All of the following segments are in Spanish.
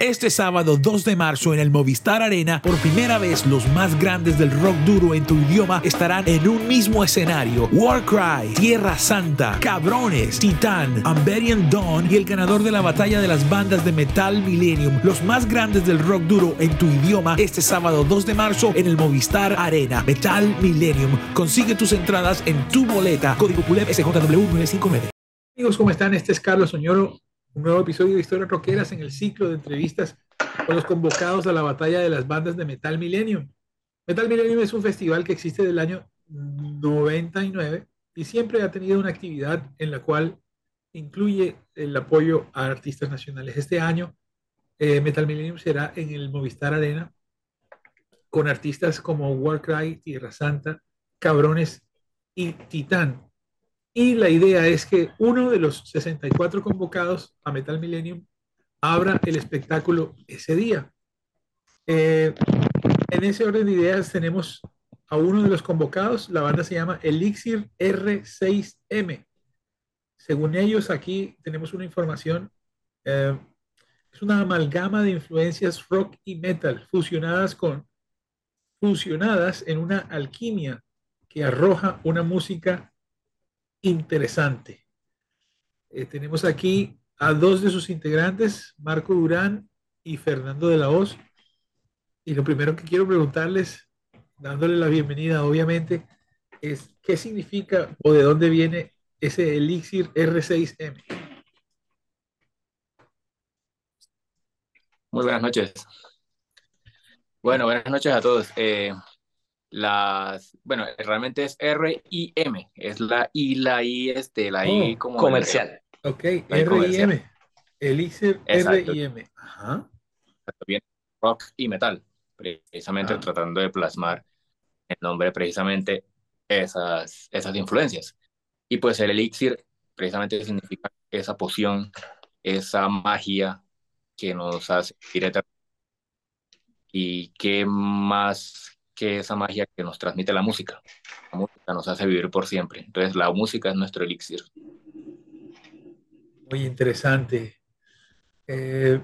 Este sábado 2 de marzo en el Movistar Arena, por primera vez los más grandes del rock duro en tu idioma estarán en un mismo escenario. Warcry, Tierra Santa, Cabrones, Titán, Amberian Dawn y el ganador de la batalla de las bandas de Metal Millennium, los más grandes del rock duro en tu idioma, este sábado 2 de marzo en el Movistar Arena. Metal Millennium. Consigue tus entradas en tu boleta. Código PULEP SJW 959. Amigos, ¿cómo están? Este es Carlos Soñoro un nuevo episodio de Historias Roqueras en el ciclo de entrevistas con los convocados a la batalla de las bandas de Metal Millennium. Metal Millennium es un festival que existe del año 99 y siempre ha tenido una actividad en la cual incluye el apoyo a artistas nacionales. Este año eh, Metal Millennium será en el Movistar Arena con artistas como Warcry, Tierra Santa, Cabrones y Titán. Y la idea es que uno de los 64 convocados a Metal Millennium abra el espectáculo ese día. Eh, en ese orden de ideas tenemos a uno de los convocados, la banda se llama Elixir R6M. Según ellos, aquí tenemos una información, eh, es una amalgama de influencias rock y metal fusionadas con fusionadas en una alquimia que arroja una música interesante. Eh, tenemos aquí a dos de sus integrantes, Marco Durán y Fernando de la Hoz. Y lo primero que quiero preguntarles, dándole la bienvenida, obviamente, es qué significa o de dónde viene ese elixir R6M. Muy buenas noches. Bueno, buenas noches a todos. Eh, las, bueno, realmente es R I M, es la I, la I, este, la I oh, como comercial. ok, R I M, Elixir R I M. Ajá. Bien, rock y metal, precisamente ah. tratando de plasmar el nombre precisamente esas, esas influencias. Y pues el elixir precisamente significa esa poción, esa magia que nos hace ir y qué más que esa magia que nos transmite la música. La música nos hace vivir por siempre. Entonces la música es nuestro elixir. Muy interesante. Eh,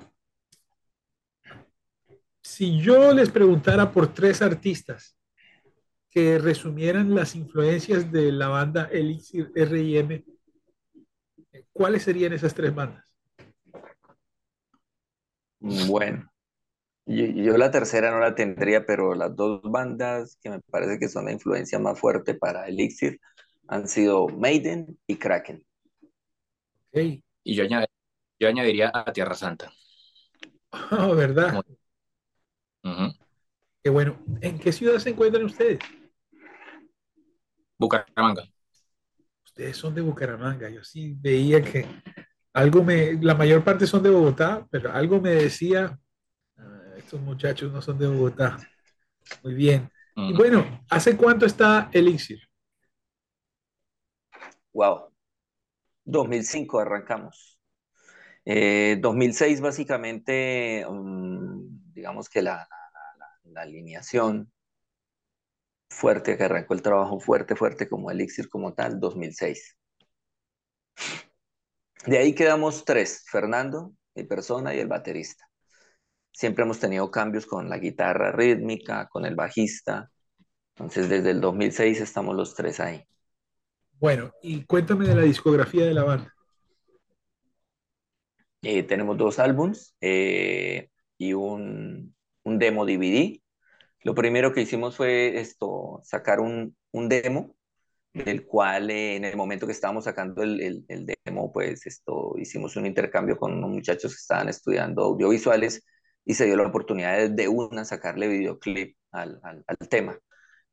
si yo les preguntara por tres artistas que resumieran las influencias de la banda Elixir R&M, ¿cuáles serían esas tres bandas? Bueno, yo, la tercera no la tendría, pero las dos bandas que me parece que son la influencia más fuerte para Elixir han sido Maiden y Kraken. Y yo, yo añadiría a Tierra Santa. Oh, ¿verdad? Qué bueno. ¿En qué ciudad se encuentran ustedes? Bucaramanga. Ustedes son de Bucaramanga. Yo sí veía que algo me, la mayor parte son de Bogotá, pero algo me decía estos muchachos no son de Bogotá. Muy bien. Y bueno, ¿hace cuánto está Elixir? Wow. 2005 arrancamos. 2006 eh, básicamente, mm, digamos que la, la, alineación fuerte, que arrancó el trabajo fuerte, fuerte como Elixir como tal, 2006. De ahí quedamos tres, Fernando, mi persona y el baterista siempre hemos tenido cambios con la guitarra rítmica, con el bajista. Entonces, desde el 2006 estamos los tres ahí. Bueno, y cuéntame de la discografía de la banda. Eh, tenemos dos álbums eh, y un, un demo DVD. Lo primero que hicimos fue esto, sacar un, un demo del cual eh, en el momento que estábamos sacando el, el, el, demo, pues esto, hicimos un intercambio con unos muchachos que estaban estudiando audiovisuales y se dio la oportunidad de, una sacarle videoclip al, al, al, tema.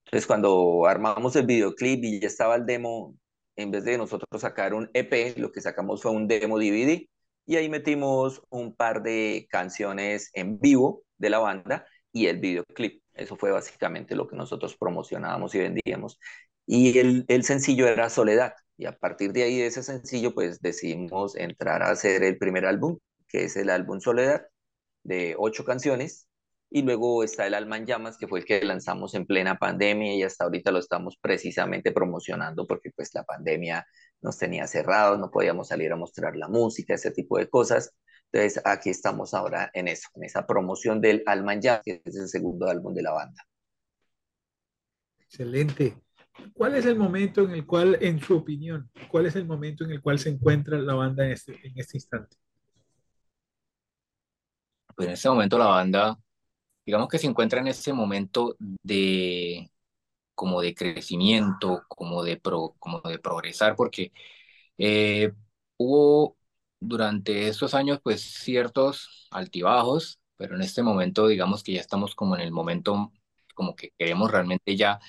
Entonces cuando armamos el videoclip y ya estaba el demo, en vez de nosotros sacar un EP, lo que sacamos fue un demo DVD y ahí metimos un par de canciones en vivo de la banda y el videoclip. Eso fue básicamente lo que nosotros promocionábamos y vendíamos. Y el, el, sencillo era Soledad. Y a partir de ahí, de ese sencillo, pues decidimos entrar a hacer el primer álbum, que es el álbum Soledad, de ocho canciones. Y luego está el Alma en Llamas, que fue el que lanzamos en plena pandemia y hasta ahorita lo estamos precisamente promocionando porque pues la pandemia nos tenía cerrados, no podíamos salir a mostrar la música, ese tipo de cosas. Entonces aquí estamos ahora en eso, en esa promoción del Alma en Llamas, que es el segundo álbum de la banda. Excelente. ¿Cuál es el momento en el cual, en su opinión, cuál es el momento en el cual se encuentra la banda en este, en este instante? Pues en este momento la banda, digamos que se encuentra en ese momento de como de crecimiento, como de, pro, como de progresar, porque eh, hubo durante estos años pues ciertos altibajos, pero en este momento digamos que ya estamos como en el momento como que queremos realmente ya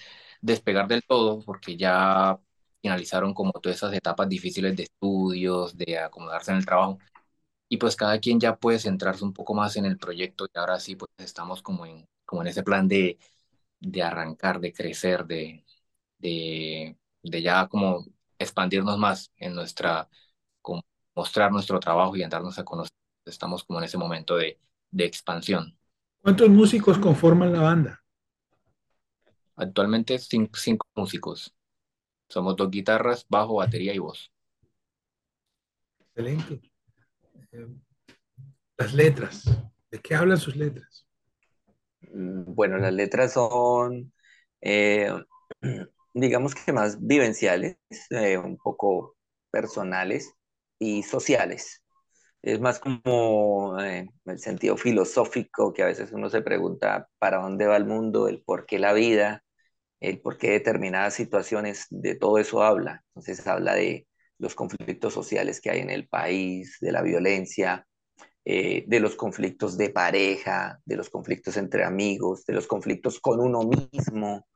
despegar del todo porque ya finalizaron como todas esas etapas difíciles de estudios, de acomodarse en el trabajo. Y pues cada quien ya puede centrarse un poco más en el proyecto y ahora sí pues estamos como en, como en ese plan de, de arrancar, de crecer, de, de, de ya como expandirnos más en nuestra, como mostrar nuestro trabajo y andarnos a conocer. Estamos como en ese momento de, de expansión. ¿Cuántos músicos conforman la banda? Actualmente cinco, cinco, músicos. Somos dos guitarras, bajo, batería y voz. Excelente. Eh, las letras. ¿De qué hablan sus letras? Bueno, las letras son, eh, digamos que más vivenciales, eh, un poco personales y sociales. Es más como eh, el sentido filosófico que a veces uno se pregunta para dónde va el mundo, el por qué la vida, el por qué determinadas situaciones, de todo eso habla. Entonces habla de los conflictos sociales que hay en el país, de la violencia, eh, de los conflictos de pareja, de los conflictos entre amigos, de los conflictos con uno mismo,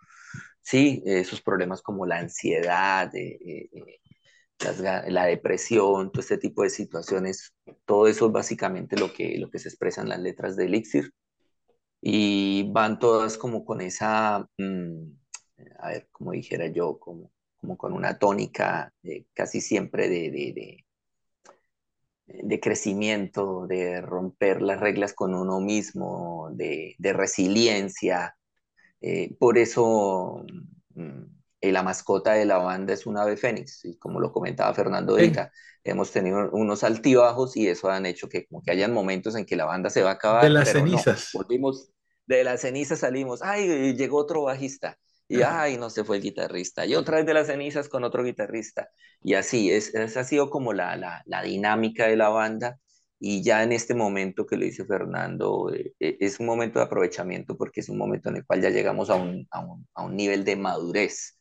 sí, esos problemas como la ansiedad, eh, eh, la depresión, todo este tipo de situaciones, todo eso es básicamente lo que, lo que se expresa en las letras de Elixir. Y van todas como con esa, mmm, a ver, como dijera yo, como, como con una tónica casi siempre de, de, de de crecimiento, de romper las reglas con uno mismo, de, de resiliencia. Eh, por eso mm, la mascota de la banda es un ave fénix, y como lo comentaba Fernando ahorita, sí. hemos tenido unos altibajos y eso han hecho que como que hayan momentos en que la banda se va a acabar. De las cenizas. No, volvimos, de las cenizas salimos, ay, llegó otro bajista, y ay, no se fue el guitarrista, y otra vez de las cenizas con otro guitarrista, y así, es, esa ha sido como la, la, la, dinámica de la banda, y ya en este momento que lo dice Fernando, eh, es un momento de aprovechamiento porque es un momento en el cual ya llegamos a un, a un, a un nivel de madurez,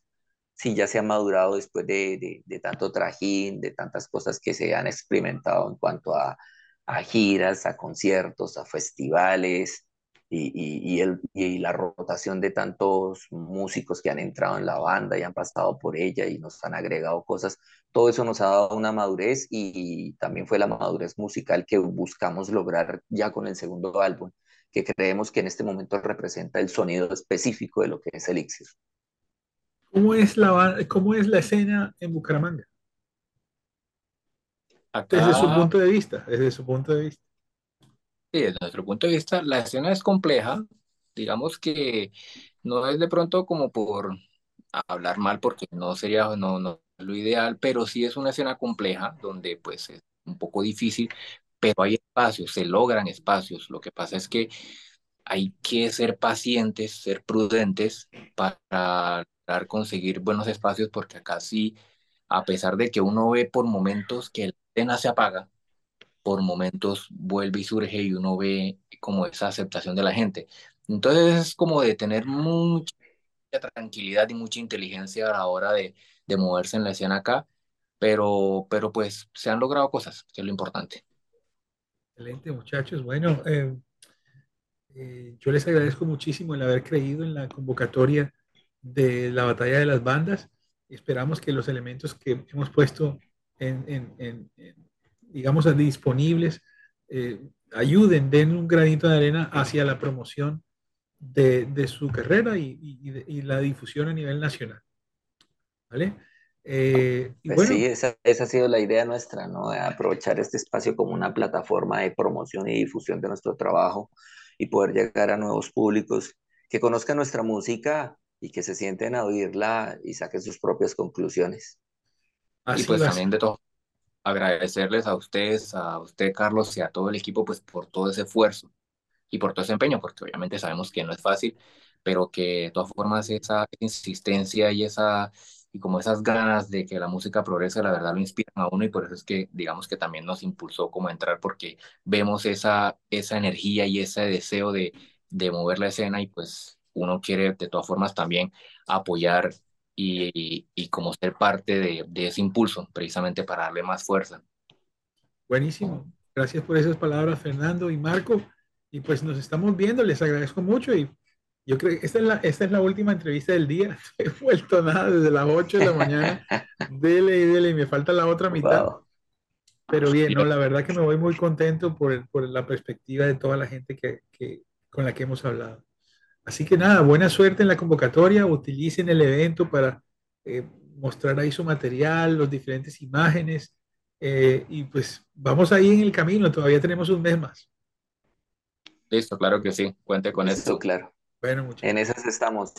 sí, ya se ha madurado después de, de, de, tanto trajín, de tantas cosas que se han experimentado en cuanto a, a giras, a conciertos, a festivales, y, y, y, el, y, la rotación de tantos músicos que han entrado en la banda y han pasado por ella y nos han agregado cosas, todo eso nos ha dado una madurez y, también fue la madurez musical que buscamos lograr ya con el segundo álbum, que creemos que en este momento representa el sonido específico de lo que es Elixir. ¿Cómo es la, cómo es la escena en Bucaramanga? Acá... Desde su punto de vista, desde su punto de vista. Desde nuestro punto de vista, la escena es compleja. Digamos que no es de pronto como por hablar mal, porque no sería no, no lo ideal, pero sí es una escena compleja donde pues es un poco difícil, pero hay espacios, se logran espacios. Lo que pasa es que hay que ser pacientes, ser prudentes para conseguir buenos espacios, porque acá sí, a pesar de que uno ve por momentos que la escena se apaga, por momentos vuelve y surge y uno ve como esa aceptación de la gente. Entonces es como de tener mucha tranquilidad y mucha inteligencia a la hora de, de moverse en la escena acá, pero, pero pues se han logrado cosas, que es lo importante. Excelente, muchachos. Bueno, eh, eh, yo les agradezco muchísimo el haber creído en la convocatoria de la batalla de las bandas. Esperamos que los elementos que hemos puesto en, en, en, digamos, disponibles eh, ayuden, den un granito de arena hacia la promoción de, de su carrera y, y, y, la difusión a nivel nacional. ¿Vale? Eh, y pues bueno, sí, esa, esa, ha sido la idea nuestra, ¿no? De aprovechar este espacio como una plataforma de promoción y difusión de nuestro trabajo y poder llegar a nuevos públicos que conozcan nuestra música y que se sienten a oírla y saquen sus propias conclusiones. Así y pues también de todo, agradecerles a ustedes, a usted Carlos y a todo el equipo pues por todo ese esfuerzo y por todo ese empeño, porque obviamente sabemos que no es fácil, pero que de todas formas esa insistencia y esa y como esas ganas de que la música progrese, la verdad lo inspiran a uno y por eso es que digamos que también nos impulsó como a entrar porque vemos esa, esa energía y ese deseo de, de mover la escena y pues uno quiere de todas formas también apoyar y, y, como ser parte de, de, ese impulso precisamente para darle más fuerza. Buenísimo. Gracias por esas palabras, Fernando y Marco. Y pues nos estamos viendo, les agradezco mucho y yo creo que esta es la, esta es la última entrevista del día. He vuelto nada desde las 8 de la mañana. dele y dele, y me falta la otra mitad. Wow. Pero bien, no, la verdad que me voy muy contento por, el, por la perspectiva de toda la gente que, que, con la que hemos hablado. Así que nada, buena suerte en la convocatoria. Utilicen el evento para eh, mostrar ahí su material, las diferentes imágenes. Eh, y pues vamos ahí en el camino. Todavía tenemos un mes más. Listo, claro que sí. Cuente con Listo, esto. claro. Bueno, muchas En esas estamos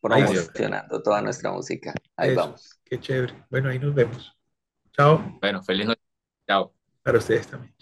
promocionando toda nuestra música. Ahí Eso, vamos. Qué chévere. Bueno, ahí nos vemos. Chao. Bueno, feliz noche. Chao. Para ustedes también.